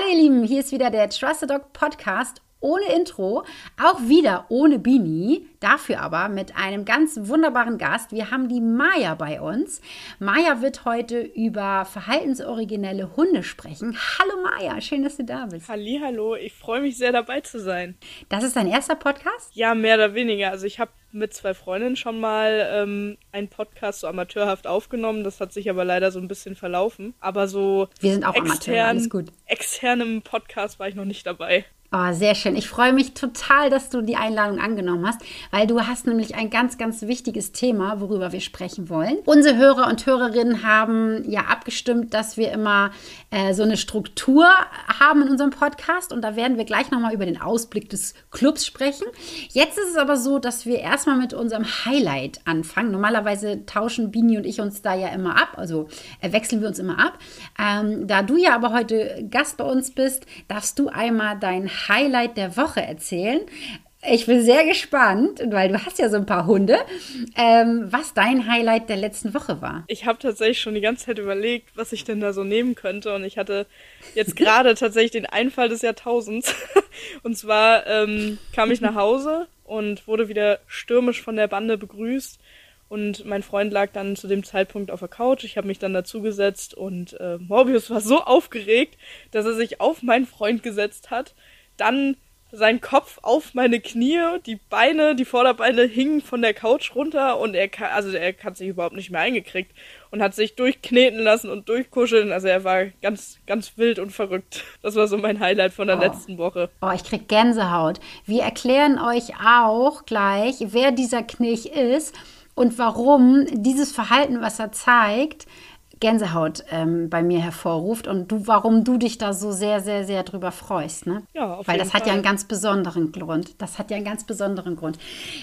Hallo ihr Lieben, hier ist wieder der Trusted Dog Podcast ohne Intro, auch wieder ohne Bini, dafür aber mit einem ganz wunderbaren Gast. Wir haben die Maya bei uns. Maya wird heute über verhaltensoriginelle Hunde sprechen. Hallo Maya, schön, dass du da bist. Hallo, ich freue mich sehr dabei zu sein. Das ist dein erster Podcast? Ja, mehr oder weniger. Also ich habe mit zwei Freundinnen schon mal ähm, einen Podcast so amateurhaft aufgenommen. Das hat sich aber leider so ein bisschen verlaufen. Aber so wir sind auch extern, Amateure, alles gut. externem Podcast war ich noch nicht dabei. Oh, sehr schön. Ich freue mich total, dass du die Einladung angenommen hast, weil du hast nämlich ein ganz, ganz wichtiges Thema, worüber wir sprechen wollen. Unsere Hörer und Hörerinnen haben ja abgestimmt, dass wir immer äh, so eine Struktur haben in unserem Podcast und da werden wir gleich nochmal über den Ausblick des Clubs sprechen. Jetzt ist es aber so, dass wir erstmal mit unserem Highlight anfangen. Normalerweise tauschen Bini und ich uns da ja immer ab, also äh, wechseln wir uns immer ab. Ähm, da du ja aber heute Gast bei uns bist, darfst du einmal dein Highlight der Woche erzählen. Ich bin sehr gespannt, weil du hast ja so ein paar Hunde, ähm, was dein Highlight der letzten Woche war. Ich habe tatsächlich schon die ganze Zeit überlegt, was ich denn da so nehmen könnte. Und ich hatte jetzt gerade tatsächlich den Einfall des Jahrtausends. und zwar ähm, kam ich nach Hause und wurde wieder stürmisch von der Bande begrüßt. Und mein Freund lag dann zu dem Zeitpunkt auf der Couch. Ich habe mich dann dazugesetzt und äh, Morbius war so aufgeregt, dass er sich auf meinen Freund gesetzt hat dann sein Kopf auf meine Knie, die Beine, die Vorderbeine hingen von der Couch runter und er kann, also er hat sich überhaupt nicht mehr eingekriegt und hat sich durchkneten lassen und durchkuscheln. Also er war ganz, ganz wild und verrückt. Das war so mein Highlight von der oh. letzten Woche. Oh, ich krieg Gänsehaut. Wir erklären euch auch gleich, wer dieser Knilch ist und warum dieses Verhalten, was er zeigt, Gänsehaut ähm, bei mir hervorruft und du, warum du dich da so sehr, sehr, sehr drüber freust. Ne? Ja, auf Weil das hat Fall. ja einen ganz besonderen Grund. Das hat ja einen ganz besonderen Grund.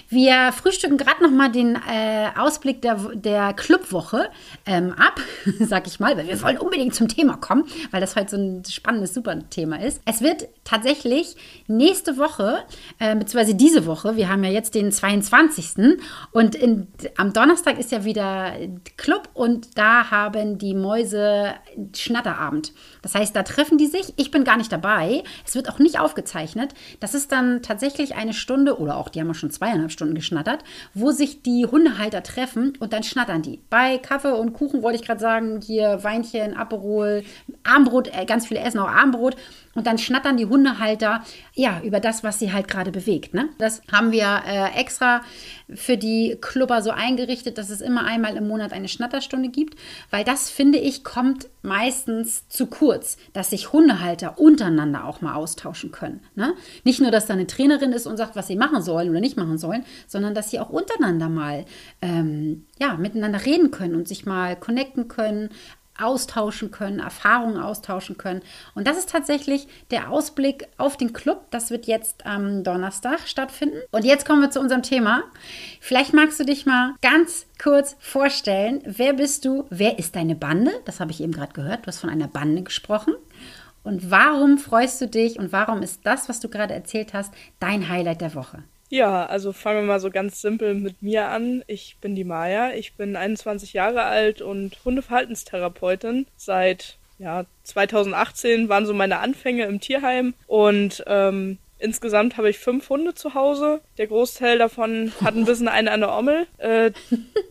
Wir frühstücken gerade noch mal den äh, Ausblick der, der Clubwoche ähm, ab, sag ich mal, weil wir wollen unbedingt zum Thema kommen, weil das heute so ein spannendes, super Thema ist. Es wird tatsächlich nächste Woche, äh, beziehungsweise diese Woche, wir haben ja jetzt den 22. und in, am Donnerstag ist ja wieder Club und da haben denn die Mäuse Schnatterabend. Das heißt, da treffen die sich. Ich bin gar nicht dabei. Es wird auch nicht aufgezeichnet. Das ist dann tatsächlich eine Stunde oder auch, die haben ja schon zweieinhalb Stunden geschnattert, wo sich die Hundehalter treffen und dann schnattern die. Bei Kaffee und Kuchen wollte ich gerade sagen, hier Weinchen, Aperol, Armbrot, äh, ganz viele essen auch Armbrot. Und dann schnattern die Hundehalter ja über das, was sie halt gerade bewegt. Ne? Das haben wir äh, extra für die Klubber so eingerichtet, dass es immer einmal im Monat eine Schnatterstunde gibt, weil das finde ich kommt meistens zu kurz, dass sich Hundehalter untereinander auch mal austauschen können. Ne? Nicht nur, dass da eine Trainerin ist und sagt, was sie machen sollen oder nicht machen sollen, sondern dass sie auch untereinander mal ähm, ja, miteinander reden können und sich mal connecten können, austauschen können, Erfahrungen austauschen können. Und das ist tatsächlich der Ausblick auf den Club. Das wird jetzt am Donnerstag stattfinden. Und jetzt kommen wir zu unserem Thema. Vielleicht magst du dich mal ganz kurz vorstellen. Wer bist du? Wer ist deine Bande? Das habe ich eben gerade gehört. Du hast von einer Bande gesprochen. Und warum freust du dich und warum ist das, was du gerade erzählt hast, dein Highlight der Woche? Ja, also fangen wir mal so ganz simpel mit mir an. Ich bin die Maya, ich bin 21 Jahre alt und Hundeverhaltenstherapeutin. Seit ja, 2018 waren so meine Anfänge im Tierheim und ähm, Insgesamt habe ich fünf Hunde zu Hause. Der Großteil davon hat ein bisschen eine an der Ommel. Äh,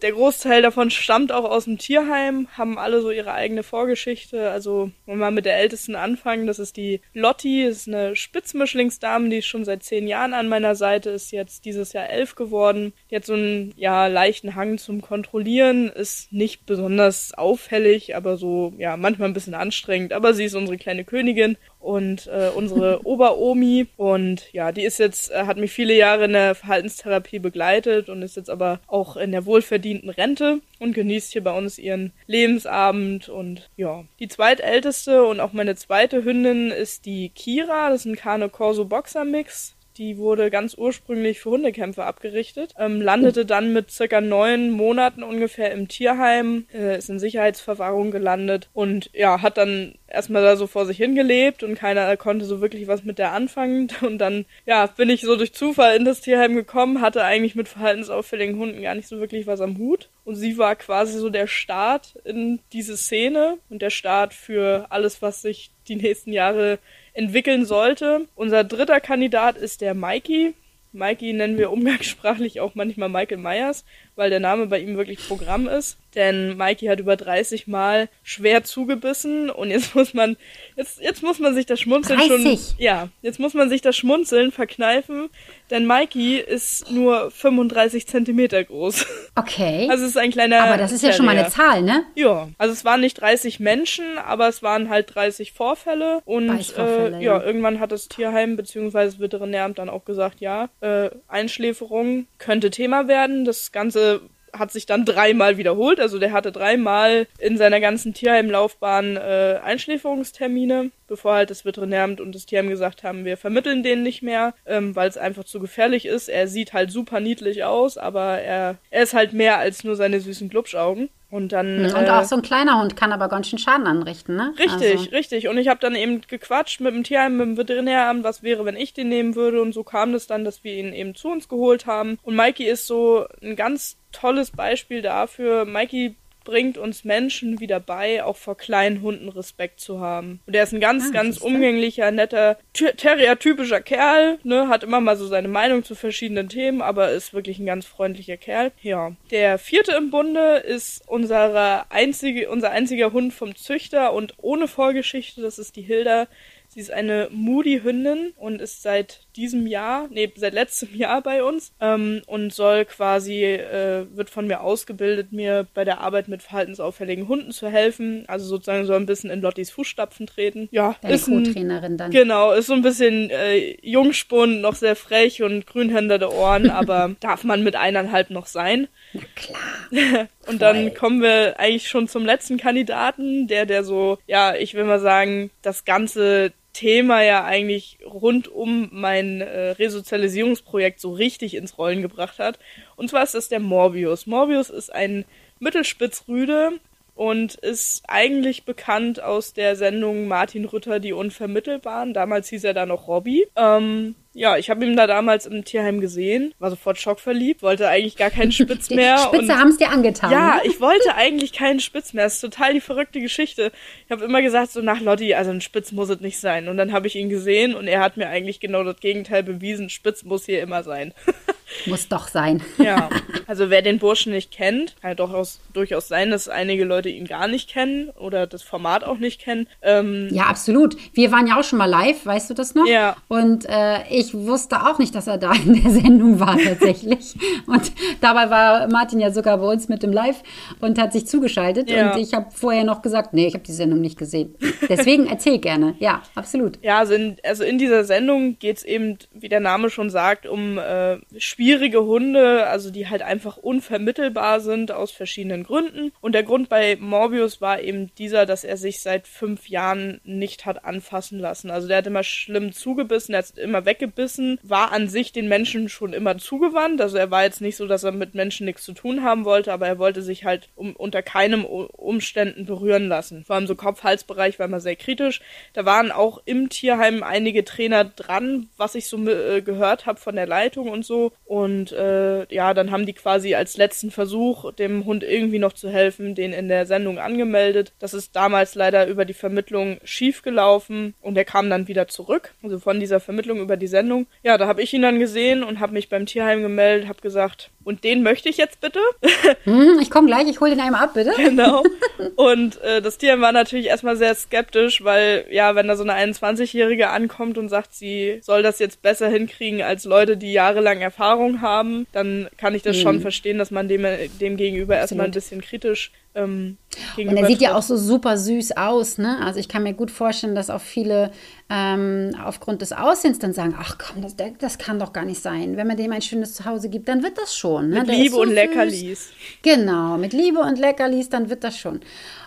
der Großteil davon stammt auch aus dem Tierheim, haben alle so ihre eigene Vorgeschichte. Also, wenn wir mal mit der ältesten anfangen, das ist die Lotti, ist eine Spitzmischlingsdame, die ist schon seit zehn Jahren an meiner Seite, ist jetzt dieses Jahr elf geworden. Die hat so einen, ja, leichten Hang zum Kontrollieren, ist nicht besonders auffällig, aber so, ja, manchmal ein bisschen anstrengend. Aber sie ist unsere kleine Königin und äh, unsere Oberomi. Und ja, die ist jetzt, äh, hat mich viele Jahre in der Verhaltenstherapie begleitet und ist jetzt aber auch in der wohlverdienten Rente und genießt hier bei uns ihren Lebensabend. Und ja, die zweitälteste und auch meine zweite Hündin ist die Kira. Das ist ein Cane Corso Boxer Mix. Die wurde ganz ursprünglich für Hundekämpfe abgerichtet, ähm, landete dann mit circa neun Monaten ungefähr im Tierheim, äh, ist in Sicherheitsverwahrung gelandet und ja, hat dann erstmal da so vor sich hingelebt und keiner konnte so wirklich was mit der anfangen. Und dann, ja, bin ich so durch Zufall in das Tierheim gekommen, hatte eigentlich mit verhaltensauffälligen Hunden gar nicht so wirklich was am Hut. Und sie war quasi so der Start in diese Szene und der Start für alles, was sich die nächsten Jahre entwickeln sollte. Unser dritter Kandidat ist der Mikey. Mikey nennen wir umgangssprachlich auch manchmal Michael Myers, weil der Name bei ihm wirklich Programm ist denn Mikey hat über 30 Mal schwer zugebissen und jetzt muss man jetzt jetzt muss man sich das Schmunzeln 30? schon ja, jetzt muss man sich das Schmunzeln verkneifen, denn Mikey ist nur 35 Zentimeter groß. Okay. Also es ist ein kleiner Aber das ist ja schon mal eine Zahl, ne? Ja, also es waren nicht 30 Menschen, aber es waren halt 30 Vorfälle und äh, ja, ja, irgendwann hat das Tierheim bzw. das Veterinäramt dann auch gesagt, ja, äh, Einschläferung könnte Thema werden. Das Ganze the hat sich dann dreimal wiederholt. Also der hatte dreimal in seiner ganzen Tierheimlaufbahn äh, Einschläferungstermine, bevor halt das Veterinäramt und das Tierheim gesagt haben, wir vermitteln den nicht mehr, ähm, weil es einfach zu gefährlich ist. Er sieht halt super niedlich aus, aber er, er ist halt mehr als nur seine süßen Glubschaugen. Und dann. Und äh, auch so ein kleiner Hund kann aber ganz schön Schaden anrichten, ne? Richtig, also. richtig. Und ich habe dann eben gequatscht mit dem Tierheim, mit dem Veterinäramt, was wäre, wenn ich den nehmen würde. Und so kam es dann, dass wir ihn eben zu uns geholt haben. Und Mikey ist so ein ganz tolles Beispiel dafür. Mikey bringt uns Menschen wieder bei, auch vor kleinen Hunden Respekt zu haben. Und er ist ein ganz, ah, ganz umgänglicher, netter, Terrier-typischer Kerl, ne, hat immer mal so seine Meinung zu verschiedenen Themen, aber ist wirklich ein ganz freundlicher Kerl. Ja. Der vierte im Bunde ist unsere einzige, unser einziger Hund vom Züchter und ohne Vorgeschichte, das ist die Hilda. Sie ist eine Moody-Hündin und ist seit diesem Jahr, nee, seit letztem Jahr bei uns ähm, und soll quasi, äh, wird von mir ausgebildet, mir bei der Arbeit mit verhaltensauffälligen Hunden zu helfen. Also sozusagen soll ein bisschen in Lottis Fußstapfen treten. Ja, Deine ist ein, dann. Genau, ist so ein bisschen äh, Jungspund, noch sehr frech und grünhänderte Ohren, aber darf man mit eineinhalb noch sein. Na klar. und dann kommen wir eigentlich schon zum letzten Kandidaten, der, der so, ja, ich will mal sagen, das ganze Thema ja eigentlich rund um mein äh, Resozialisierungsprojekt so richtig ins Rollen gebracht hat. Und zwar ist das der Morbius. Morbius ist ein Mittelspitzrüde und ist eigentlich bekannt aus der Sendung Martin Rütter, die Unvermittelbaren. Damals hieß er da noch Robby. Ähm, ja, ich habe ihn da damals im Tierheim gesehen, war sofort schockverliebt, wollte eigentlich gar keinen Spitz mehr. Spitze haben es dir angetan. Ja, ne? ich wollte eigentlich keinen Spitz mehr. Das ist total die verrückte Geschichte. Ich habe immer gesagt, so nach Lotti, also ein Spitz muss es nicht sein. Und dann habe ich ihn gesehen und er hat mir eigentlich genau das Gegenteil bewiesen. Spitz muss hier immer sein. muss doch sein. ja, also wer den Burschen nicht kennt, kann durchaus, durchaus sein, dass einige Leute ihn gar nicht kennen oder das Format auch nicht kennen. Ähm, ja, absolut. Wir waren ja auch schon mal live, weißt du das noch? Ja. Und äh, ich ich wusste auch nicht, dass er da in der Sendung war tatsächlich. und dabei war Martin ja sogar bei uns mit dem Live und hat sich zugeschaltet. Ja. Und ich habe vorher noch gesagt, nee, ich habe die Sendung nicht gesehen. Deswegen erzähl gerne. Ja, absolut. Ja, also in, also in dieser Sendung geht es eben, wie der Name schon sagt, um äh, schwierige Hunde, also die halt einfach unvermittelbar sind aus verschiedenen Gründen. Und der Grund bei Morbius war eben dieser, dass er sich seit fünf Jahren nicht hat anfassen lassen. Also der hat immer schlimm zugebissen, er hat immer weggebissen Bissen war an sich den Menschen schon immer zugewandt. Also er war jetzt nicht so, dass er mit Menschen nichts zu tun haben wollte, aber er wollte sich halt um, unter keinem Umständen berühren lassen. Vor allem so Kopf-Hals-Bereich war immer sehr kritisch. Da waren auch im Tierheim einige Trainer dran, was ich so äh, gehört habe von der Leitung und so. Und äh, ja, dann haben die quasi als letzten Versuch, dem Hund irgendwie noch zu helfen, den in der Sendung angemeldet. Das ist damals leider über die Vermittlung schief gelaufen und er kam dann wieder zurück. Also von dieser Vermittlung über die Sendung. Ja, da habe ich ihn dann gesehen und habe mich beim Tierheim gemeldet, habe gesagt, und den möchte ich jetzt bitte. Hm, ich komme gleich, ich hole den einmal ab, bitte. Genau. Und äh, das Tierheim war natürlich erstmal sehr skeptisch, weil ja, wenn da so eine 21-Jährige ankommt und sagt, sie soll das jetzt besser hinkriegen als Leute, die jahrelang Erfahrung haben, dann kann ich das hm. schon verstehen, dass man dem, dem gegenüber erstmal ein bisschen kritisch ähm, und er sieht ja auch so super süß aus, ne? Also ich kann mir gut vorstellen, dass auch viele ähm, aufgrund des Aussehens dann sagen, ach komm, das, das kann doch gar nicht sein. Wenn man dem ein schönes Zuhause gibt, dann wird das schon. Ne? Mit Der Liebe so und süß. Leckerlis. Genau, mit Liebe und Leckerlis, dann wird das schon.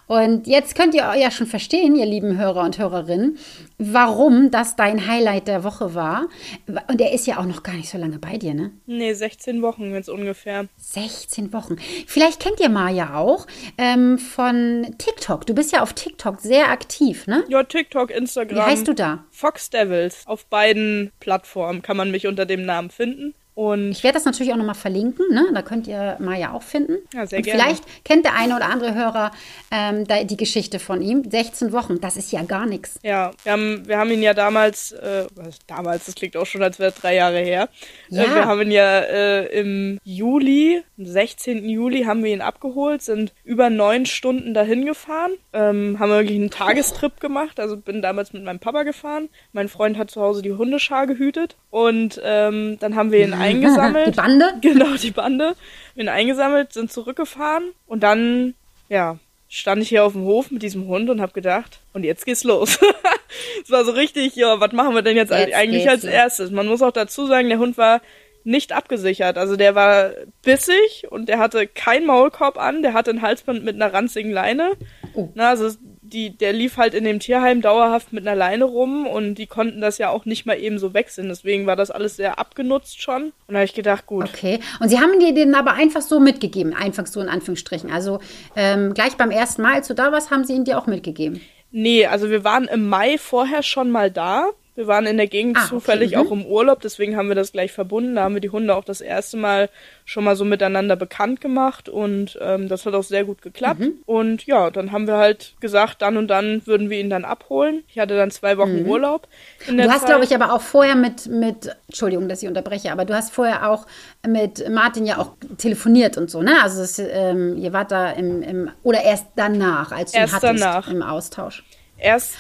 Und jetzt könnt ihr ja schon verstehen, ihr lieben Hörer und Hörerinnen, warum das dein Highlight der Woche war. Und er ist ja auch noch gar nicht so lange bei dir, ne? Nee, 16 Wochen jetzt ungefähr. 16 Wochen. Vielleicht kennt ihr Maya auch ähm, von TikTok. Du bist ja auf TikTok sehr aktiv, ne? Ja, TikTok, Instagram. Wie heißt du da? Fox Devils. Auf beiden Plattformen kann man mich unter dem Namen finden. Und ich werde das natürlich auch nochmal verlinken, ne? da könnt ihr Maya auch finden. Ja, sehr Und gerne. Vielleicht kennt der eine oder andere Hörer ähm, da, die Geschichte von ihm. 16 Wochen, das ist ja gar nichts. Ja, wir haben, wir haben ihn ja damals, äh, damals, das klingt auch schon, als wäre es drei Jahre her. Ja. Äh, wir haben ihn ja äh, im Juli, am 16. Juli haben wir ihn abgeholt, sind über neun Stunden dahin gefahren, ähm, haben wirklich einen Tagestrip gemacht, also bin damals mit meinem Papa gefahren. Mein Freund hat zu Hause die Hundeschar gehütet und ähm, dann haben wir ihn eingesammelt. Die Bande? Genau, die Bande. Bin eingesammelt, sind zurückgefahren und dann, ja, stand ich hier auf dem Hof mit diesem Hund und habe gedacht, und jetzt geht's los. Es war so richtig, ja, was machen wir denn jetzt, Jetzt eigentlich als los. erstes? Man muss auch dazu sagen, der Hund war nicht abgesichert. Also der war bissig und der hatte keinen Maulkorb an, der hatte ein Halsband mit einer ranzigen Leine. Oh. Na, also die, der lief halt in dem Tierheim dauerhaft mit einer Leine rum und die konnten das ja auch nicht mal eben so wechseln. Deswegen war das alles sehr abgenutzt schon. Und da habe ich gedacht, gut, Okay. Und Sie haben dir den aber einfach so mitgegeben, einfach so in Anführungsstrichen. Also ähm, gleich beim ersten Mal, als du da warst, haben sie ihn dir auch mitgegeben. Nee, also wir waren im Mai vorher schon mal da. Wir waren in der Gegend Ah, okay, zufällig mhm. auch im Urlaub, deswegen haben wir das gleich verbunden. Da haben wir die Hunde auch das erste Mal schon mal so miteinander bekannt gemacht und ähm, das hat auch sehr gut geklappt. Mhm. Und ja, dann haben wir halt gesagt, dann und dann würden wir ihn dann abholen. Ich hatte dann zwei Wochen Urlaub. Mhm. Du hast, glaube ich, aber auch vorher mit, mit, Entschuldigung, dass ich unterbreche, aber du hast vorher auch mit Martin ja auch telefoniert und so, ne? Also es, ähm, ihr wart da im, im, oder erst danach, als du ihn Erst hattest danach. im Austausch. Erst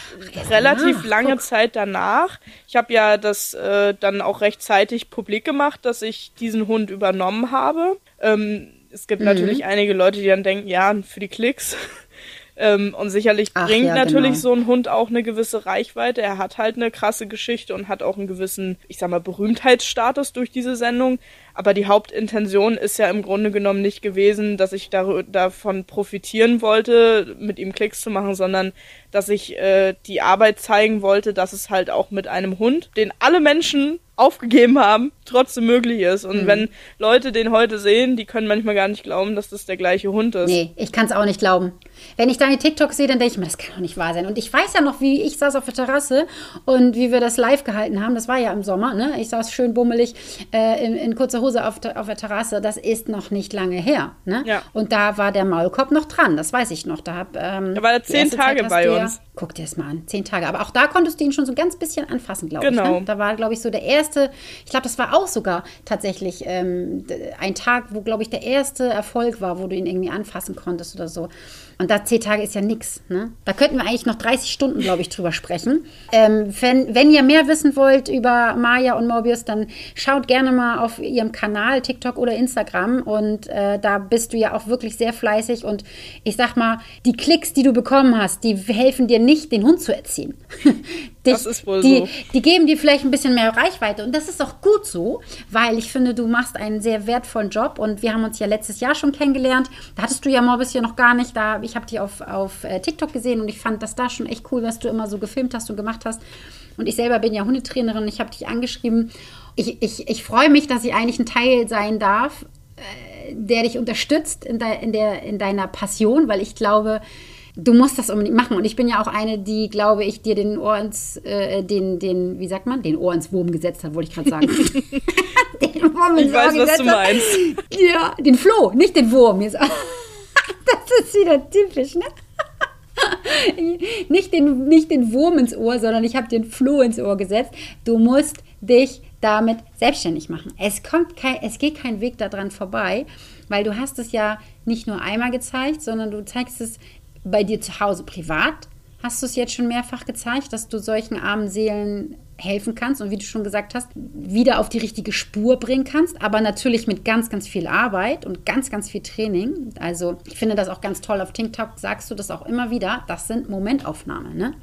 relativ danach, lange guck. Zeit danach. Ich habe ja das äh, dann auch rechtzeitig publik gemacht, dass ich diesen Hund übernommen habe. Ähm, es Mhm. gibt natürlich einige Leute, die dann denken, ja, für die Klicks. ähm, und sicherlich Ach, bringt ja, natürlich genau. so ein Hund auch eine gewisse Reichweite. Er hat halt eine krasse Geschichte und hat auch einen gewissen, ich sag mal, Berühmtheitsstatus durch diese Sendung. Aber die Hauptintention ist ja im Grunde genommen nicht gewesen, dass ich dar davon profitieren wollte, mit ihm Klicks zu machen, sondern dass ich äh, die Arbeit zeigen wollte, dass es halt auch mit einem Hund, den alle Menschen aufgegeben haben, trotzdem möglich ist. Mhm. Und wenn Leute den heute sehen, die können manchmal gar nicht glauben, dass das der gleiche Hund ist. Nee, ich kann es auch nicht glauben. Wenn ich deine TikTok sehe, dann denke ich mir, das kann doch nicht wahr sein. Und ich weiß ja noch, wie ich saß auf der Terrasse und wie wir das live gehalten haben. Das war ja im Sommer, ne? Ich saß schön bummelig äh, in, in kurzer Hose auf, der- auf der Terrasse. Das ist noch nicht lange her, ne? Ja. Und da war der Maulkorb noch dran, das weiß ich noch. Da, hab, ähm, war er zehn Tage bei ja- uns. Guck dir das mal an, zehn Tage. Aber auch da konntest du ihn schon so ein ganz bisschen anfassen, glaube ich. Genau. Ne? Da war, glaube ich, so der erste, ich glaube, das war auch sogar tatsächlich ähm, ein Tag, wo, glaube ich, der erste Erfolg war, wo du ihn irgendwie anfassen konntest oder so. Und da zehn Tage ist ja nix. Ne? Da könnten wir eigentlich noch 30 Stunden, glaube ich, drüber sprechen. Ähm, wenn, wenn ihr mehr wissen wollt über Maya und Mobius, dann schaut gerne mal auf ihrem Kanal, TikTok oder Instagram. Und äh, da bist du ja auch wirklich sehr fleißig. Und ich sag mal, die Klicks, die du bekommen hast, die helfen dir nicht, den Hund zu erziehen. Dich, Das ist wohl die, so. die geben dir vielleicht ein bisschen mehr Reichweite. Und das ist auch gut so, weil ich finde, du machst einen sehr wertvollen Job. Und wir haben uns ja letztes Jahr schon kennengelernt. Da hattest du ja Morbis ja noch gar nicht. Da, ich habe dich auf, auf äh, TikTok gesehen und ich fand das da schon echt cool, was du immer so gefilmt hast und gemacht hast. Und ich selber bin ja Hundetrainerin. Ich habe dich angeschrieben. Ich, ich, ich freue mich, dass ich eigentlich ein Teil sein darf, äh, der dich unterstützt in, de, in, der, in deiner Passion, weil ich glaube, du musst das unbedingt machen. Und ich bin ja auch eine, die, glaube ich, dir den Ohr ins, äh, den, den, wie sagt man, den Ohr ins Wurm gesetzt hat, wollte ich gerade sagen. den Wurm ins Ich weiß, Ohr was du gesetzt hat. meinst. Ja, den Floh, nicht den Wurm. Jetzt. Das ist wieder typisch, ne? Nicht den, nicht den Wurm ins Ohr, sondern ich habe den Floh ins Ohr gesetzt. Du musst dich damit selbstständig machen. Es, kommt kein, es geht kein Weg daran vorbei, weil du hast es ja nicht nur einmal gezeigt, sondern du zeigst es bei dir zu Hause privat. Hast du es jetzt schon mehrfach gezeigt, dass du solchen armen Seelen helfen kannst und wie du schon gesagt hast, wieder auf die richtige Spur bringen kannst, aber natürlich mit ganz, ganz viel Arbeit und ganz, ganz viel Training. Also ich finde das auch ganz toll. Auf TikTok sagst du das auch immer wieder. Das sind Momentaufnahmen, ne?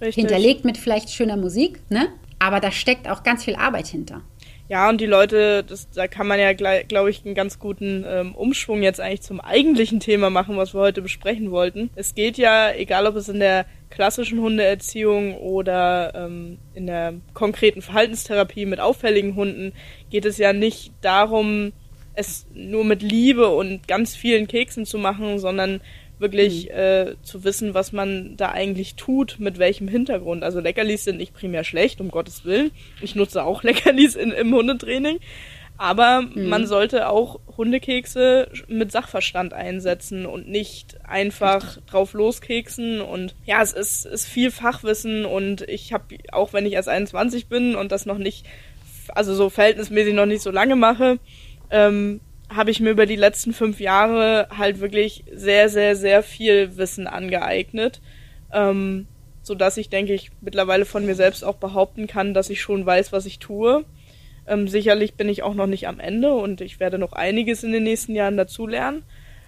Richtig. Hinterlegt mit vielleicht schöner Musik, ne? Aber da steckt auch ganz viel Arbeit hinter. Ja, und die Leute, das, da kann man ja, glaube ich, einen ganz guten ähm, Umschwung jetzt eigentlich zum eigentlichen Thema machen, was wir heute besprechen wollten. Es geht ja, egal ob es in der klassischen Hundeerziehung oder ähm, in der konkreten Verhaltenstherapie mit auffälligen Hunden, geht es ja nicht darum, es nur mit Liebe und ganz vielen Keksen zu machen, sondern wirklich äh, zu wissen, was man da eigentlich tut, mit welchem Hintergrund. Also Leckerlis sind nicht primär schlecht, um Gottes Willen. Ich nutze auch Leckerlis in, im Hundetraining. Aber mhm. man sollte auch Hundekekse mit Sachverstand einsetzen und nicht einfach drauf loskeksen. Und ja, es ist, ist viel Fachwissen und ich habe, auch wenn ich erst 21 bin und das noch nicht, also so verhältnismäßig noch nicht so lange mache, ähm, habe ich mir über die letzten fünf Jahre halt wirklich sehr, sehr, sehr viel Wissen angeeignet. Ähm, so dass ich, denke ich, mittlerweile von mir selbst auch behaupten kann, dass ich schon weiß, was ich tue. Ähm, sicherlich bin ich auch noch nicht am Ende und ich werde noch einiges in den nächsten Jahren dazulernen.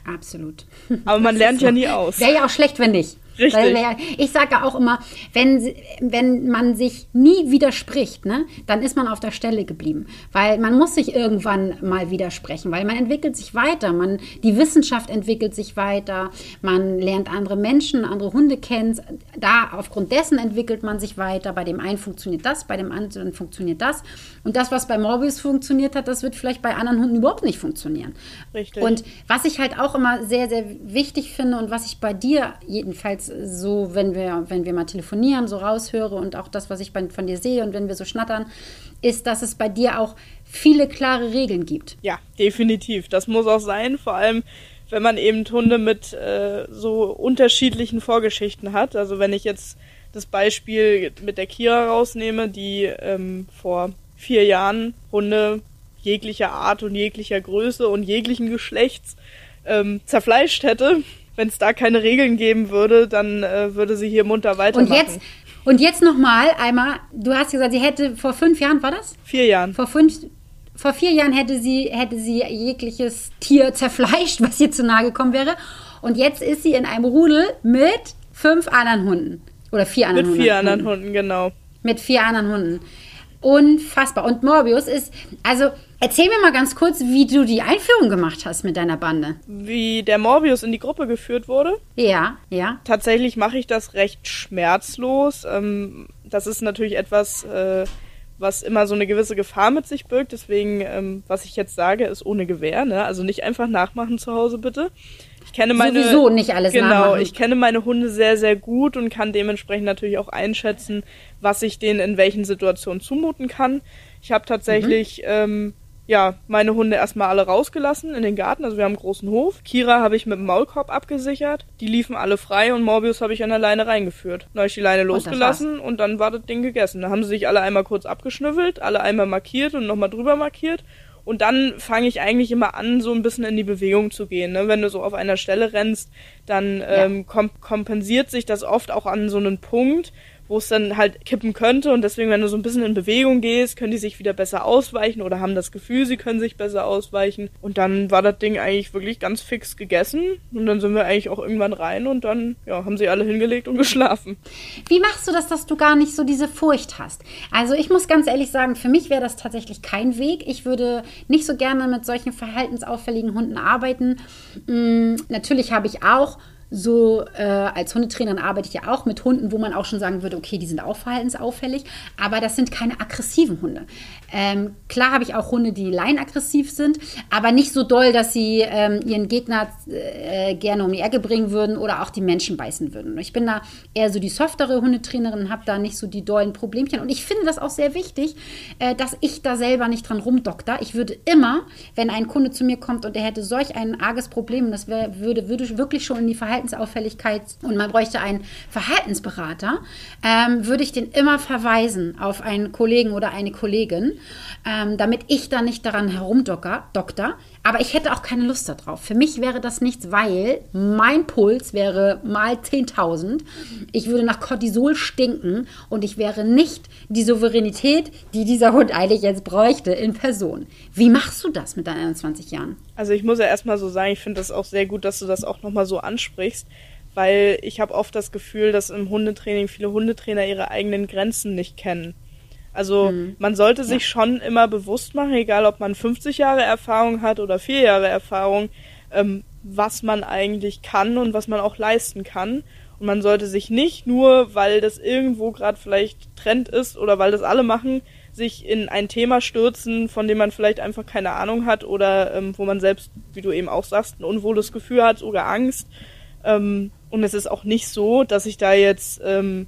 Absolut. Aber man lernt so. ja nie aus. Wäre ja auch schlecht, wenn nicht. Richtig. Weil, ich sage auch immer, wenn, wenn man sich nie widerspricht, ne, dann ist man auf der Stelle geblieben. Weil man muss sich irgendwann mal widersprechen, weil man entwickelt sich weiter. Man, die Wissenschaft entwickelt sich weiter. Man lernt andere Menschen, andere Hunde kennen. Da, aufgrund dessen entwickelt man sich weiter. Bei dem einen funktioniert das, bei dem anderen funktioniert das. Und das, was bei Morbius funktioniert hat, das wird vielleicht bei anderen Hunden überhaupt nicht funktionieren. Richtig. Und was ich halt auch immer sehr, sehr wichtig finde und was ich bei dir jedenfalls so, wenn wir, wenn wir mal telefonieren, so raushöre und auch das, was ich bei, von dir sehe und wenn wir so schnattern, ist, dass es bei dir auch viele klare Regeln gibt. Ja, definitiv. Das muss auch sein, vor allem wenn man eben Hunde mit äh, so unterschiedlichen Vorgeschichten hat. Also wenn ich jetzt das Beispiel mit der Kira rausnehme, die ähm, vor vier Jahren Hunde jeglicher Art und jeglicher Größe und jeglichen Geschlechts ähm, zerfleischt hätte, wenn es da keine Regeln geben würde, dann äh, würde sie hier munter weitermachen. Und jetzt, und jetzt nochmal einmal, du hast gesagt, sie hätte vor fünf Jahren, war das? Vier Jahren. Vor fünf, vor vier Jahren hätte sie, hätte sie jegliches Tier zerfleischt, was ihr zu nahe gekommen wäre. Und jetzt ist sie in einem Rudel mit fünf anderen Hunden. Oder vier anderen Hunden. Mit vier anderen Hunden, genau. Mit vier anderen Hunden. Unfassbar. Und Morbius ist, also erzähl mir mal ganz kurz, wie du die Einführung gemacht hast mit deiner Bande. Wie der Morbius in die Gruppe geführt wurde? Ja, ja. Tatsächlich mache ich das recht schmerzlos. Ähm, das ist natürlich etwas, äh, was immer so eine gewisse Gefahr mit sich birgt. Deswegen, ähm, was ich jetzt sage, ist ohne Gewehr. Ne? Also nicht einfach nachmachen zu Hause, bitte. Ich kenne meine, Sowieso nicht alles Genau, nachmachen. ich kenne meine Hunde sehr, sehr gut und kann dementsprechend natürlich auch einschätzen, was ich denen in welchen Situationen zumuten kann. Ich habe tatsächlich mhm. ähm, ja, meine Hunde erstmal alle rausgelassen in den Garten. Also wir haben einen großen Hof. Kira habe ich mit dem Maulkorb abgesichert. Die liefen alle frei und Morbius habe ich an der Leine reingeführt. Dann habe ich die Leine losgelassen und, und dann war das Ding gegessen. Da haben sie sich alle einmal kurz abgeschnüffelt, alle einmal markiert und nochmal drüber markiert. Und dann fange ich eigentlich immer an, so ein bisschen in die Bewegung zu gehen. Ne? Wenn du so auf einer Stelle rennst, dann ähm, ja. kompensiert sich das oft auch an so einen Punkt, wo es dann halt kippen könnte. Und deswegen, wenn du so ein bisschen in Bewegung gehst, können die sich wieder besser ausweichen oder haben das Gefühl, sie können sich besser ausweichen. Und dann war das Ding eigentlich wirklich ganz fix gegessen. Und dann sind wir eigentlich auch irgendwann rein und dann ja, haben sie alle hingelegt und geschlafen. Wie machst du das, dass du gar nicht so diese Furcht hast? Also ich muss ganz ehrlich sagen, für mich wäre das tatsächlich kein Weg. Ich würde nicht so gerne mit solchen verhaltensauffälligen Hunden arbeiten. Hm, natürlich habe ich auch so äh, als Hundetrainerin arbeite ich ja auch mit Hunden, wo man auch schon sagen würde, okay, die sind auch verhaltensauffällig, aber das sind keine aggressiven Hunde. Ähm, klar habe ich auch Hunde, die leinaggressiv sind, aber nicht so doll, dass sie ähm, ihren Gegner äh, gerne um die Ecke bringen würden oder auch die Menschen beißen würden. Ich bin da eher so die softere Hundetrainerin, habe da nicht so die dollen Problemchen. Und ich finde das auch sehr wichtig, äh, dass ich da selber nicht dran rumdokter. Ich würde immer, wenn ein Kunde zu mir kommt und der hätte solch ein arges Problem, das wär, würde, würde wirklich schon in die Verhaltensauffälligkeit und man bräuchte einen Verhaltensberater, ähm, würde ich den immer verweisen auf einen Kollegen oder eine Kollegin ähm, damit ich da nicht daran herumdokter. Aber ich hätte auch keine Lust darauf. Für mich wäre das nichts, weil mein Puls wäre mal 10.000. Ich würde nach Cortisol stinken und ich wäre nicht die Souveränität, die dieser Hund eigentlich jetzt bräuchte, in Person. Wie machst du das mit deinen 21 Jahren? Also ich muss ja erstmal so sagen, ich finde das auch sehr gut, dass du das auch nochmal so ansprichst weil ich habe oft das Gefühl, dass im Hundetraining viele Hundetrainer ihre eigenen Grenzen nicht kennen. Also mhm. man sollte sich ja. schon immer bewusst machen, egal ob man 50 Jahre Erfahrung hat oder vier Jahre Erfahrung, ähm, was man eigentlich kann und was man auch leisten kann. Und man sollte sich nicht nur, weil das irgendwo gerade vielleicht Trend ist oder weil das alle machen, sich in ein Thema stürzen, von dem man vielleicht einfach keine Ahnung hat oder ähm, wo man selbst, wie du eben auch sagst, ein unwohles Gefühl hat oder Angst. Ähm, und es ist auch nicht so, dass ich da jetzt ähm,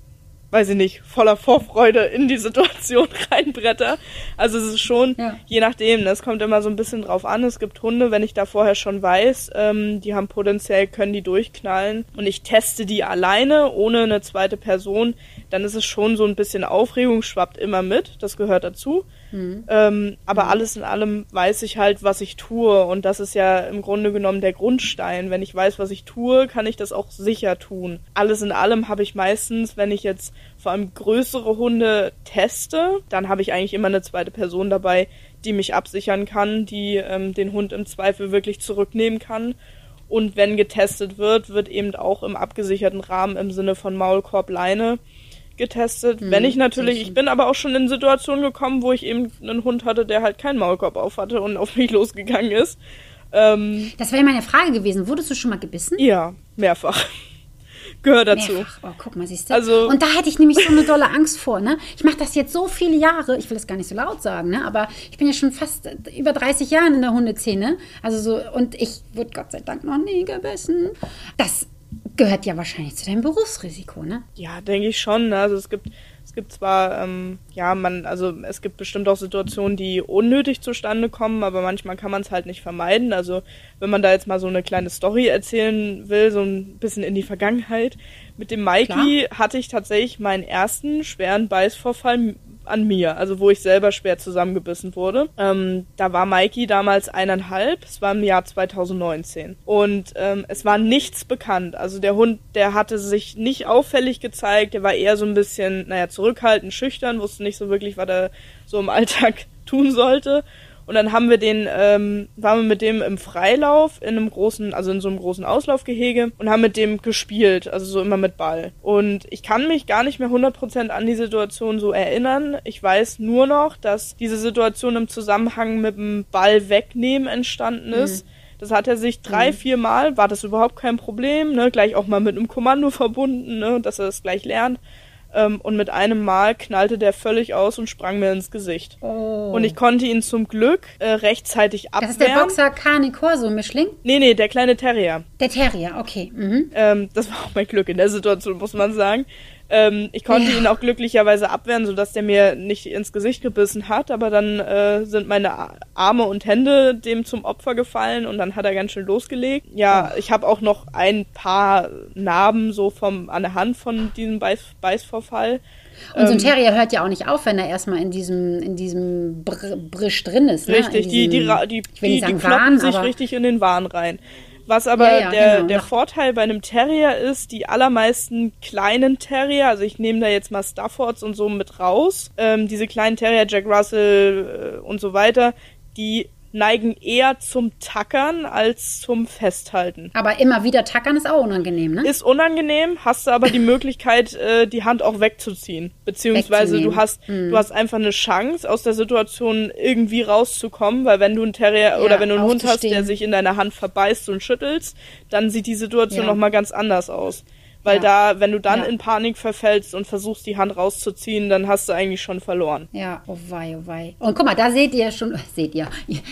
weiß ich nicht, voller Vorfreude in die Situation reinbretter. Also es ist schon, ja. je nachdem, das kommt immer so ein bisschen drauf an. Es gibt Hunde, wenn ich da vorher schon weiß, ähm, die haben potenziell, können die durchknallen und ich teste die alleine, ohne eine zweite Person, dann ist es schon so ein bisschen Aufregung, schwappt immer mit, das gehört dazu. Mhm. Ähm, aber mhm. alles in allem weiß ich halt, was ich tue. Und das ist ja im Grunde genommen der Grundstein. Wenn ich weiß, was ich tue, kann ich das auch sicher tun. Alles in allem habe ich meistens, wenn ich jetzt vor allem größere Hunde teste, dann habe ich eigentlich immer eine zweite Person dabei, die mich absichern kann, die ähm, den Hund im Zweifel wirklich zurücknehmen kann. Und wenn getestet wird, wird eben auch im abgesicherten Rahmen im Sinne von Maulkorb, Leine getestet. Hm, Wenn ich natürlich, ich bin aber auch schon in Situationen gekommen, wo ich eben einen Hund hatte, der halt keinen Maulkorb auf hatte und auf mich losgegangen ist. Ähm, das wäre meine Frage gewesen. Wurdest du schon mal gebissen? Ja, mehrfach. Gehört dazu. Mehrfach. Oh, guck mal, siehst du. Also, und da hätte ich nämlich so eine dolle Angst vor. Ne? Ich mache das jetzt so viele Jahre. Ich will das gar nicht so laut sagen, ne? aber ich bin ja schon fast über 30 Jahre in der Hundeszene. Also so, und ich wurde Gott sei Dank noch nie gebissen. Das gehört ja wahrscheinlich zu deinem Berufsrisiko, ne? Ja, denke ich schon. Ne? Also es gibt, es gibt zwar, ähm, ja, man, also es gibt bestimmt auch Situationen, die unnötig zustande kommen, aber manchmal kann man es halt nicht vermeiden. Also wenn man da jetzt mal so eine kleine Story erzählen will, so ein bisschen in die Vergangenheit. Mit dem Mikey Klar. hatte ich tatsächlich meinen ersten schweren Beißvorfall an mir, also wo ich selber schwer zusammengebissen wurde. Ähm, da war Mikey damals eineinhalb, es war im Jahr 2019. Und ähm, es war nichts bekannt. Also der Hund, der hatte sich nicht auffällig gezeigt, der war eher so ein bisschen, naja, zurückhaltend, schüchtern, wusste nicht so wirklich, was er so im Alltag tun sollte. Und dann haben wir den, ähm, waren wir mit dem im Freilauf in einem großen, also in so einem großen Auslaufgehege und haben mit dem gespielt, also so immer mit Ball. Und ich kann mich gar nicht mehr 100% an die Situation so erinnern. Ich weiß nur noch, dass diese Situation im Zusammenhang mit dem Ball wegnehmen entstanden ist. Mhm. Das hat er sich drei, mhm. vier Mal, war das überhaupt kein Problem, ne? Gleich auch mal mit einem Kommando verbunden, ne? Dass er das gleich lernt. Ähm, und mit einem Mal knallte der völlig aus und sprang mir ins Gesicht. Oh. Und ich konnte ihn zum Glück äh, rechtzeitig abwehren. Das ist der Boxer Cane Corso Mischling? Nee, nee, der kleine Terrier. Der Terrier, okay. Mhm. Ähm, das war auch mein Glück in der Situation, muss man sagen. Ähm, ich konnte ja. ihn auch glücklicherweise abwehren, sodass der mir nicht ins Gesicht gebissen hat, aber dann äh, sind meine Arme und Hände dem zum Opfer gefallen und dann hat er ganz schön losgelegt. Ja, ich habe auch noch ein paar Narben so vom an der Hand von diesem Beiß, Beißvorfall. Und so ein ähm, Terrier hört ja auch nicht auf, wenn er erstmal in diesem, in diesem Br Brisch drin ist. Ne? Richtig, diesem, die, die, die, die, die kloppen sich richtig in den Wahn rein. Was aber ja, ja, der, genau. der Vorteil bei einem Terrier ist, die allermeisten kleinen Terrier, also ich nehme da jetzt mal Staffords und so mit raus, ähm, diese kleinen Terrier, Jack Russell äh, und so weiter, die neigen eher zum Tackern als zum Festhalten. Aber immer wieder tackern ist auch unangenehm, ne? Ist unangenehm, hast du aber die Möglichkeit, äh, die Hand auch wegzuziehen. Beziehungsweise du hast, hm. du hast einfach eine Chance, aus der Situation irgendwie rauszukommen, weil wenn du einen Terrier ja, oder wenn du einen Hund hast, der sich in deiner Hand verbeißt und schüttelst, dann sieht die Situation ja. nochmal ganz anders aus. Weil ja. da, wenn du dann ja. in Panik verfällst und versuchst, die Hand rauszuziehen, dann hast du eigentlich schon verloren. Ja, oh wei, oh wei. Und guck mal, da seht ihr schon, seht ihr,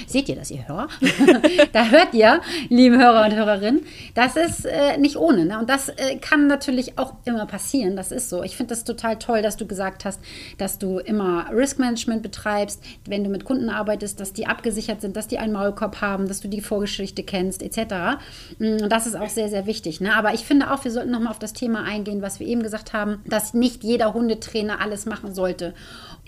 seht ihr das, ihr Hörer? da hört ihr, liebe Hörer und Hörerinnen, das ist äh, nicht ohne. Ne? Und das äh, kann natürlich auch immer passieren, das ist so. Ich finde das total toll, dass du gesagt hast, dass du immer Risk Management betreibst, wenn du mit Kunden arbeitest, dass die abgesichert sind, dass die einen Maulkorb haben, dass du die Vorgeschichte kennst, etc. Und mm, das ist auch sehr, sehr wichtig. Ne? Aber ich finde auch, wir sollten nochmal auf das Thema eingehen, was wir eben gesagt haben, dass nicht jeder Hundetrainer alles machen sollte.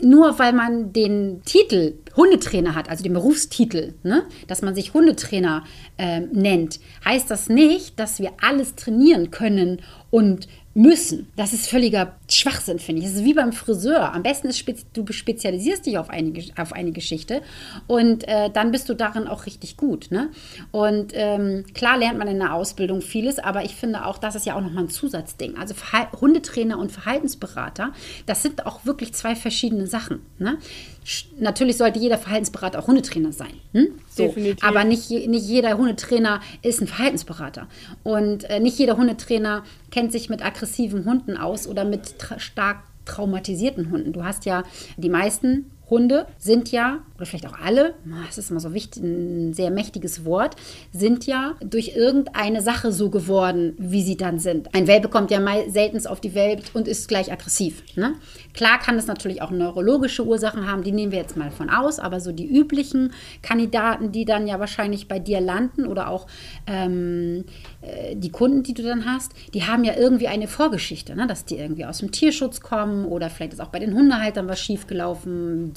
Nur weil man den Titel Hundetrainer hat, also den Berufstitel, ne, dass man sich Hundetrainer äh, nennt, heißt das nicht, dass wir alles trainieren können und müssen. Das ist völliger Schwachsinn, finde ich. Das ist wie beim Friseur. Am besten ist, du spezialisierst dich auf eine, auf eine Geschichte und äh, dann bist du darin auch richtig gut. Ne? Und ähm, klar lernt man in der Ausbildung vieles, aber ich finde auch, das ist ja auch nochmal ein Zusatzding. Also Verhal Hundetrainer und Verhaltensberater, das sind auch wirklich zwei verschiedene Sachen. Ne? Natürlich sollte jeder Verhaltensberater auch Hundetrainer sein. Hm? So. Definitiv. Aber nicht, nicht jeder Hundetrainer ist ein Verhaltensberater. Und äh, nicht jeder Hundetrainer kennt sich mit aggressiven Hunden aus oder mit tra stark traumatisierten Hunden. Du hast ja die meisten Hunde sind ja, oder vielleicht auch alle, es ist immer so wichtig, ein sehr mächtiges Wort, sind ja durch irgendeine Sache so geworden, wie sie dann sind. Ein Welpe kommt ja selten auf die Welt und ist gleich aggressiv. Ne? Klar kann es natürlich auch neurologische Ursachen haben, die nehmen wir jetzt mal von aus, aber so die üblichen Kandidaten, die dann ja wahrscheinlich bei dir landen oder auch ähm, äh, die Kunden, die du dann hast, die haben ja irgendwie eine Vorgeschichte, ne? dass die irgendwie aus dem Tierschutz kommen oder vielleicht ist auch bei den Hundehaltern was schiefgelaufen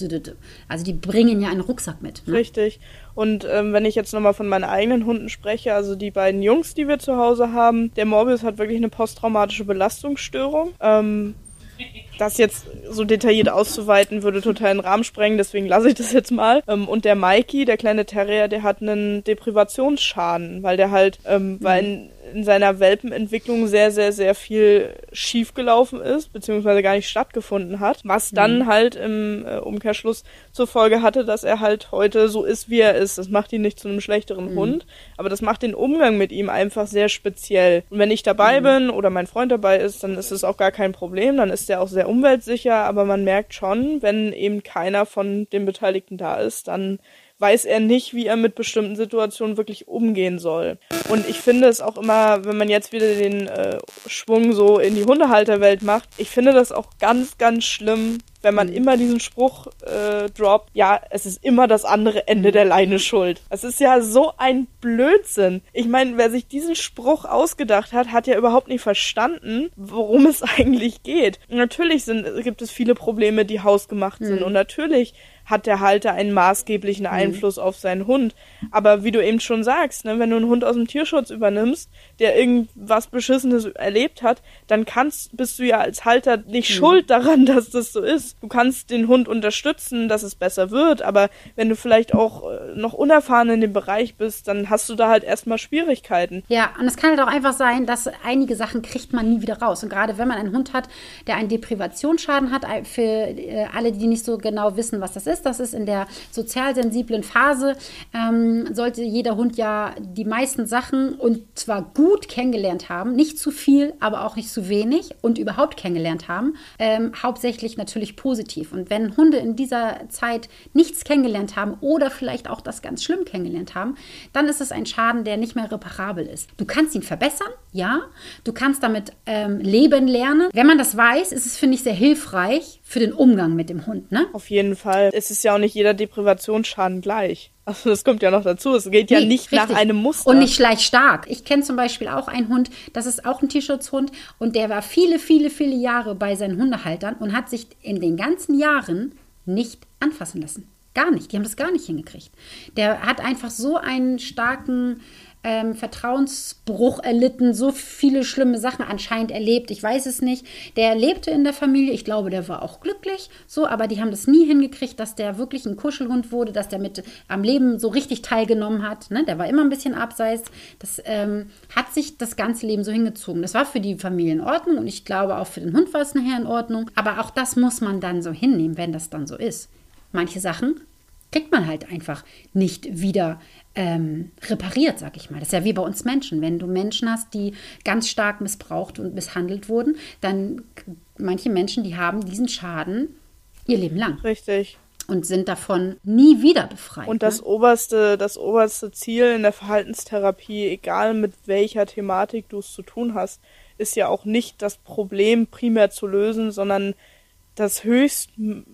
also die bringen ja einen Rucksack mit. Ne? Richtig. Und ähm, wenn ich jetzt nochmal von meinen eigenen Hunden spreche, also die beiden Jungs, die wir zu Hause haben, der Morbius hat wirklich eine posttraumatische Belastungsstörung. Ähm, das jetzt so detailliert auszuweiten, würde total den Rahmen sprengen, deswegen lasse ich das jetzt mal. Ähm, und der Mikey, der kleine Terrier, der hat einen Deprivationsschaden, weil der halt, ähm, mhm. weil in seiner Welpenentwicklung sehr, sehr, sehr viel schiefgelaufen ist, beziehungsweise gar nicht stattgefunden hat, was dann mhm. halt im äh, Umkehrschluss zur Folge hatte, dass er halt heute so ist, wie er ist. Das macht ihn nicht zu einem schlechteren mhm. Hund, aber das macht den Umgang mit ihm einfach sehr speziell. Und wenn ich dabei mhm. bin oder mein Freund dabei ist, dann ist es auch gar kein Problem, dann ist er auch sehr umweltsicher, aber man merkt schon, wenn eben keiner von den Beteiligten da ist, dann weiß er nicht, wie er mit bestimmten Situationen wirklich umgehen soll. Und ich finde es auch immer, wenn man jetzt wieder den äh, Schwung so in die Hundehalterwelt macht, ich finde das auch ganz, ganz schlimm, wenn man mhm. immer diesen Spruch äh, droppt, ja, es ist immer das andere Ende mhm. der Leine schuld. Es ist ja so ein Blödsinn. Ich meine, wer sich diesen Spruch ausgedacht hat, hat ja überhaupt nicht verstanden, worum es eigentlich geht. Und natürlich sind, gibt es viele Probleme, die hausgemacht sind. Mhm. Und natürlich hat der Halter einen maßgeblichen mhm. Einfluss mhm. auf seinen Hund. Aber wie du eben schon sagst, ne, wenn du einen Hund aus dem Tierschutz übernimmst, der irgendwas Beschissenes erlebt hat, dann kannst, bist du ja als Halter nicht mhm. schuld daran, dass das so ist. Du kannst den Hund unterstützen, dass es besser wird, aber wenn du vielleicht auch äh, noch unerfahren in dem Bereich bist, dann hast du da halt erstmal Schwierigkeiten. Ja, und es kann halt auch einfach sein, dass einige Sachen kriegt man nie wieder raus. Und gerade wenn man einen Hund hat, der einen Deprivationsschaden hat, für äh, alle, die nicht so genau wissen, was das ist, das ist in der sozial sensiblen Phase, ähm, sollte jeder Hund ja die meisten Sachen und zwar gut kennengelernt haben, nicht zu viel, aber auch nicht zu wenig und überhaupt kennengelernt haben, ähm, hauptsächlich natürlich positiv. Und wenn Hunde in dieser Zeit nichts kennengelernt haben oder vielleicht auch das ganz schlimm kennengelernt haben, dann ist es ein Schaden, der nicht mehr reparabel ist. Du kannst ihn verbessern, ja, du kannst damit ähm, leben lernen. Wenn man das weiß, ist es, finde ich, sehr hilfreich für den Umgang mit dem Hund, ne? Auf jeden Fall. Es ist ja auch nicht jeder Deprivationsschaden gleich. Also das kommt ja noch dazu. Es geht nee, ja nicht richtig. nach einem Muster. Und nicht gleich stark. Ich kenne zum Beispiel auch einen Hund, das ist auch ein Tierschutzhund und der war viele, viele, viele Jahre bei seinen Hundehaltern und hat sich in den ganzen Jahren nicht anfassen lassen. Gar nicht. Die haben das gar nicht hingekriegt. Der hat einfach so einen starken ähm, Vertrauensbruch erlitten, so viele schlimme Sachen anscheinend erlebt. Ich weiß es nicht. Der lebte in der Familie. Ich glaube, der war auch glücklich. So, aber die haben das nie hingekriegt, dass der wirklich ein Kuschelhund wurde, dass der mit am Leben so richtig teilgenommen hat. Ne? Der war immer ein bisschen abseits. Das ähm, hat sich das ganze Leben so hingezogen. Das war für die Familie in Ordnung und ich glaube auch für den Hund war es nachher in Ordnung. Aber auch das muss man dann so hinnehmen, wenn das dann so ist. Manche Sachen kriegt man halt einfach nicht wieder ähm, repariert, sag ich mal. Das ist ja wie bei uns Menschen. Wenn du Menschen hast, die ganz stark missbraucht und misshandelt wurden, dann manche Menschen, die haben diesen Schaden ihr Leben lang. Richtig. Und sind davon nie wieder befreit. Und das ne? oberste, das oberste Ziel in der Verhaltenstherapie, egal mit welcher Thematik du es zu tun hast, ist ja auch nicht das Problem primär zu lösen, sondern das höchst,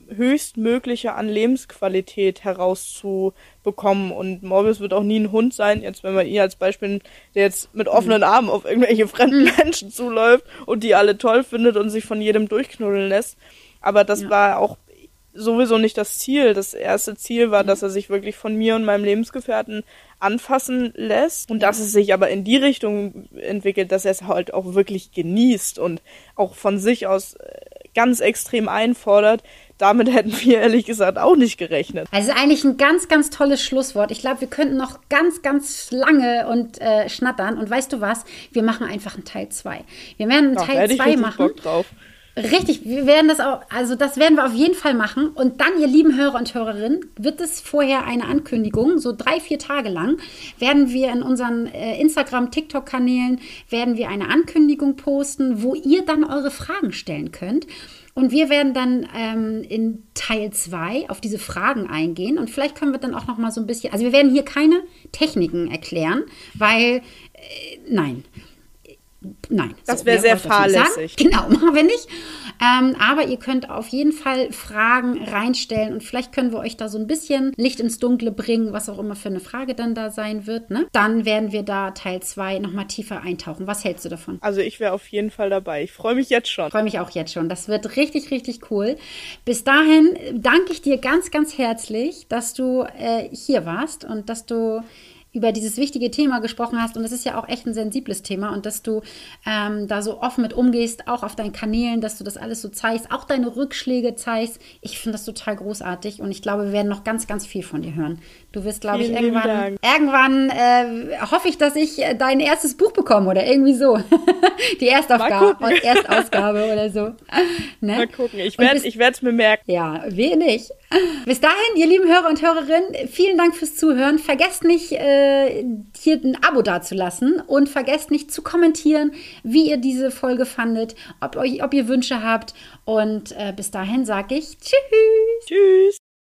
höchstmögliche an Lebensqualität herauszubekommen. Und Morbius wird auch nie ein Hund sein, jetzt wenn man ihn als Beispiel, der jetzt mit offenen. Armen auf irgendwelche fremden mhm. Menschen zuläuft und die alle toll findet und sich von jedem durchknuddeln lässt. Aber das ja. war auch sowieso nicht das Ziel. Das erste Ziel war, mhm. dass er sich wirklich von mir und meinem Lebensgefährten anfassen lässt und dass es sich aber in die Richtung entwickelt, dass er es halt auch wirklich genießt und auch von sich aus äh, ganz extrem einfordert. Damit hätten wir ehrlich gesagt auch nicht gerechnet. Also eigentlich ein ganz, ganz tolles Schlusswort. Ich glaube, wir könnten noch ganz, ganz lange und äh, schnattern. Und weißt du was? Wir machen einfach einen Teil 2. Wir werden einen Teil 2 machen. Bock drauf. Richtig, wir werden das auch, also das werden wir auf jeden Fall machen. Und dann, ihr lieben Hörer und Hörerinnen, wird es vorher eine Ankündigung, so drei, vier Tage lang, werden wir in unseren äh, Instagram, TikTok-Kanälen, werden wir eine Ankündigung posten, wo ihr dann eure Fragen stellen könnt. Und wir werden dann ähm, in Teil 2 auf diese Fragen eingehen. Und vielleicht können wir dann auch noch mal so ein bisschen, also wir werden hier keine Techniken erklären, weil, äh, nein, Nein. Das so, wäre sehr fahrlässig. Genau, machen wir nicht. Ähm, aber ihr könnt auf jeden Fall Fragen reinstellen und vielleicht können wir euch da so ein bisschen Licht ins Dunkle bringen, was auch immer für eine Frage dann da sein wird. Ne? Dann werden wir da Teil 2 nochmal tiefer eintauchen. Was hältst du davon? Also ich wäre auf jeden Fall dabei. Ich freue mich jetzt schon. Freue mich auch jetzt schon. Das wird richtig, richtig cool. Bis dahin danke ich dir ganz, ganz herzlich, dass du äh, hier warst und dass du über dieses wichtige Thema gesprochen hast. Und es ist ja auch echt ein sensibles Thema und dass du ähm, da so offen mit umgehst, auch auf deinen Kanälen, dass du das alles so zeigst, auch deine Rückschläge zeigst. Ich finde das total großartig und ich glaube, wir werden noch ganz, ganz viel von dir hören. Du wirst, glaube ich, irgendwann, irgendwann äh, hoffe ich, dass ich äh, dein erstes Buch bekomme oder irgendwie so. Die Erstaufgabe, Erstausgabe oder so. Ne? Mal gucken, ich werde es mir merken. Ja, wenig. Bis dahin, ihr lieben Hörer und Hörerinnen, vielen Dank fürs Zuhören. Vergesst nicht, äh, hier ein Abo dazulassen und vergesst nicht zu kommentieren, wie ihr diese Folge fandet, ob, euch, ob ihr Wünsche habt. Und äh, bis dahin sage ich Tschüss. Tschüss.